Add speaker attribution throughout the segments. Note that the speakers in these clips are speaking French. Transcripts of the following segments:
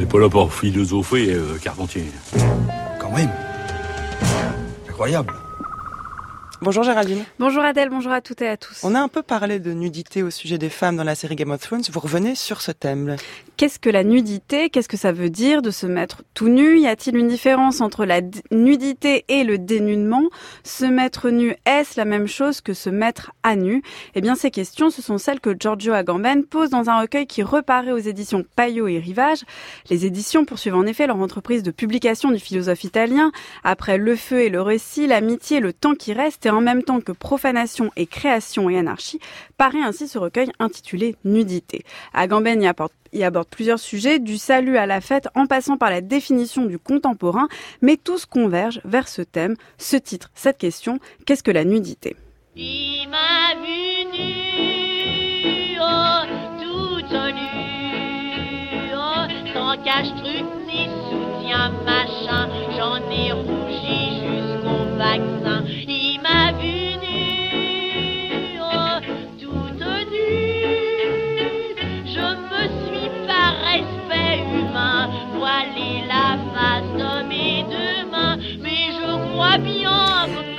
Speaker 1: n'est pas là pour philosopher, euh, Carpentier.
Speaker 2: Quand même. Incroyable.
Speaker 3: Bonjour Géraldine.
Speaker 4: Bonjour Adèle, bonjour à toutes et à tous.
Speaker 3: On a un peu parlé de nudité au sujet des femmes dans la série Game of Thrones. Vous revenez sur ce thème.
Speaker 4: Qu'est-ce que la nudité Qu'est-ce que ça veut dire de se mettre tout nu? Y a-t-il une différence entre la nudité et le dénudement Se mettre nu, est-ce la même chose que se mettre à nu? Eh bien, ces questions, ce sont celles que Giorgio Agamben pose dans un recueil qui reparaît aux éditions Payot et Rivage. Les éditions poursuivent en effet leur entreprise de publication du philosophe italien. Après Le Feu et le Récit, l'amitié, le temps qui reste en même temps que profanation et création et anarchie, paraît ainsi ce recueil intitulé Nudité. Agamben y aborde plusieurs sujets, du salut à la fête en passant par la définition du contemporain, mais tous convergent vers ce thème, ce titre, cette question, qu'est-ce que la nudité?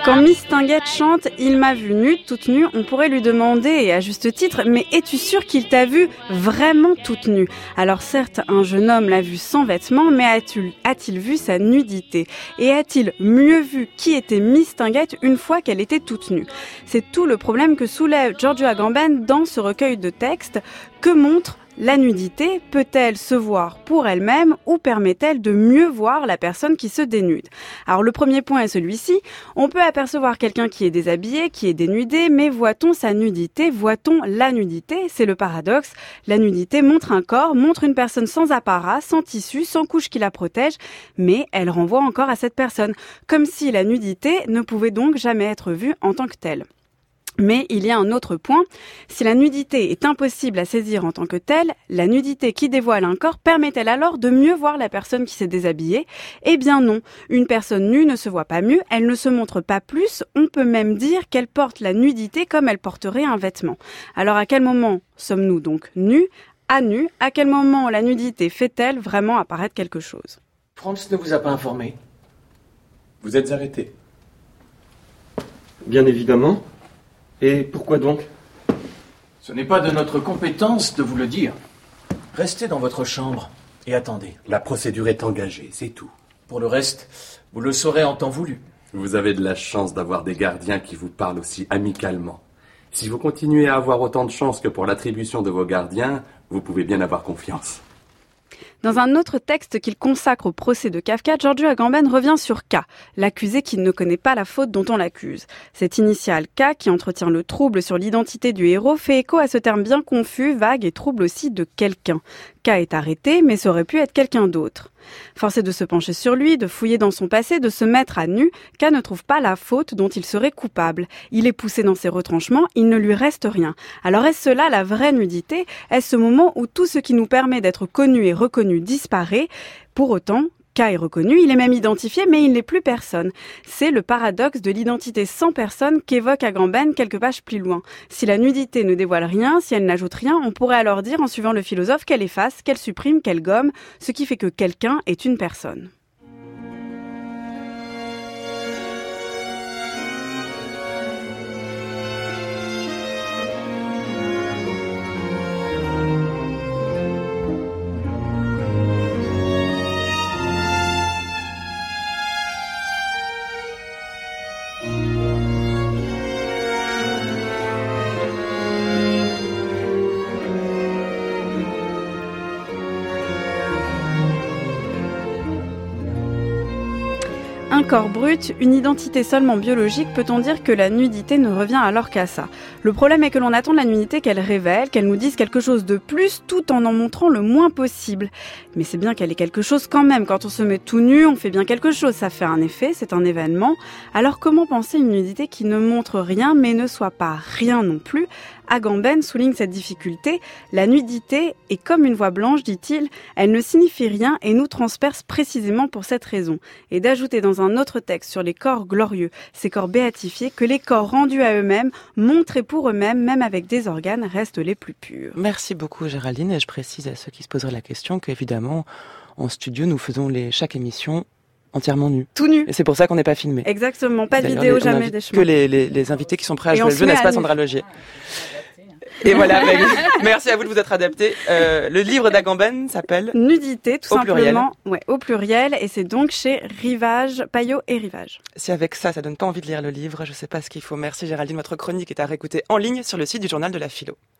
Speaker 4: Quand Miss Tinguette chante Il m'a vu nue, toute nue, on pourrait lui demander, et à juste titre, mais es-tu sûr qu'il t'a vu vraiment toute nue? Alors certes, un jeune homme l'a vue sans vêtements, mais a-t-il a-t-il vu sa nudité? Et a-t-il mieux vu qui était Miss Tinguette une fois qu'elle était toute nue? C'est tout le problème que soulève Giorgio Agamben dans ce recueil de textes. Que montre la nudité peut-elle se voir pour elle-même ou permet-elle de mieux voir la personne qui se dénude? Alors le premier point est celui-ci. On peut apercevoir quelqu'un qui est déshabillé, qui est dénudé, mais voit-on sa nudité? Voit-on la nudité? C'est le paradoxe. La nudité montre un corps, montre une personne sans apparat, sans tissu, sans couche qui la protège, mais elle renvoie encore à cette personne, comme si la nudité ne pouvait donc jamais être vue en tant que telle. Mais il y a un autre point. Si la nudité est impossible à saisir en tant que telle, la nudité qui dévoile un corps permet-elle alors de mieux voir la personne qui s'est déshabillée? Eh bien non. Une personne nue ne se voit pas mieux, elle ne se montre pas plus. On peut même dire qu'elle porte la nudité comme elle porterait un vêtement. Alors à quel moment sommes-nous donc nus? À nu À quel moment la nudité fait-elle vraiment apparaître quelque chose?
Speaker 5: Franz ne vous a pas informé.
Speaker 6: Vous êtes arrêté.
Speaker 5: Bien évidemment. Et pourquoi donc
Speaker 6: Ce n'est pas de notre compétence de vous le dire. Restez dans votre chambre et attendez.
Speaker 7: La procédure est engagée, c'est tout.
Speaker 6: Pour le reste, vous le saurez en temps voulu.
Speaker 7: Vous avez de la chance d'avoir des gardiens qui vous parlent aussi amicalement. Si vous continuez à avoir autant de chance que pour l'attribution de vos gardiens, vous pouvez bien avoir confiance.
Speaker 4: Dans un autre texte qu'il consacre au procès de Kafka, Giorgio Agamben revient sur K, l'accusé qui ne connaît pas la faute dont on l'accuse. Cette initiale K, qui entretient le trouble sur l'identité du héros, fait écho à ce terme bien confus, vague et trouble aussi de quelqu'un. K est arrêté, mais ça aurait pu être quelqu'un d'autre. Forcé de se pencher sur lui, de fouiller dans son passé, de se mettre à nu, K ne trouve pas la faute dont il serait coupable. Il est poussé dans ses retranchements, il ne lui reste rien. Alors est-ce cela la vraie nudité? Est-ce ce moment où tout ce qui nous permet d'être connu et reconnu disparaît Pour autant, K est reconnu, il est même identifié, mais il n'est plus personne. C'est le paradoxe de l'identité sans personne qu'évoque Agamben quelques pages plus loin. Si la nudité ne dévoile rien, si elle n'ajoute rien, on pourrait alors dire, en suivant le philosophe, qu'elle efface, qu'elle supprime, qu'elle gomme, ce qui fait que quelqu'un est une personne. Corps brut, une identité seulement biologique, peut-on dire que la nudité ne revient alors qu'à ça? Le problème est que l'on attend de la nudité qu'elle révèle, qu'elle nous dise quelque chose de plus, tout en en montrant le moins possible. Mais c'est bien qu'elle est quelque chose quand même. Quand on se met tout nu, on fait bien quelque chose. Ça fait un effet, c'est un événement. Alors comment penser une nudité qui ne montre rien, mais ne soit pas rien non plus? Agamben souligne cette difficulté. La nudité est comme une voix blanche, dit-il. Elle ne signifie rien et nous transperce précisément pour cette raison. Et d'ajouter dans un autre texte sur les corps glorieux, ces corps béatifiés, que les corps rendus à eux-mêmes, montrés pour eux-mêmes, même avec des organes, restent les plus purs.
Speaker 3: Merci beaucoup Géraldine et je précise à ceux qui se poseraient la question qu'évidemment en studio nous faisons les, chaque émission entièrement nus.
Speaker 4: Tout nu.
Speaker 3: Et c'est pour ça qu'on n'est pas filmé.
Speaker 4: Exactement, pas de vidéo jamais des
Speaker 3: Que les, les, les invités qui sont prêts à
Speaker 4: Et
Speaker 3: jouer le jeu, n'est-ce pas
Speaker 4: nu.
Speaker 3: Sandra Logier Et voilà, ben, merci à vous de vous être adaptés. Euh, le livre d'Agamben s'appelle
Speaker 4: Nudité, tout
Speaker 3: Au pluriel.
Speaker 4: simplement. Ouais, au pluriel. Et c'est donc chez Rivage, Payot et Rivage.
Speaker 3: Si avec ça, ça donne pas envie de lire le livre, je sais pas ce qu'il faut. Merci Géraldine, votre chronique est à réécouter en ligne sur le site du journal de la philo.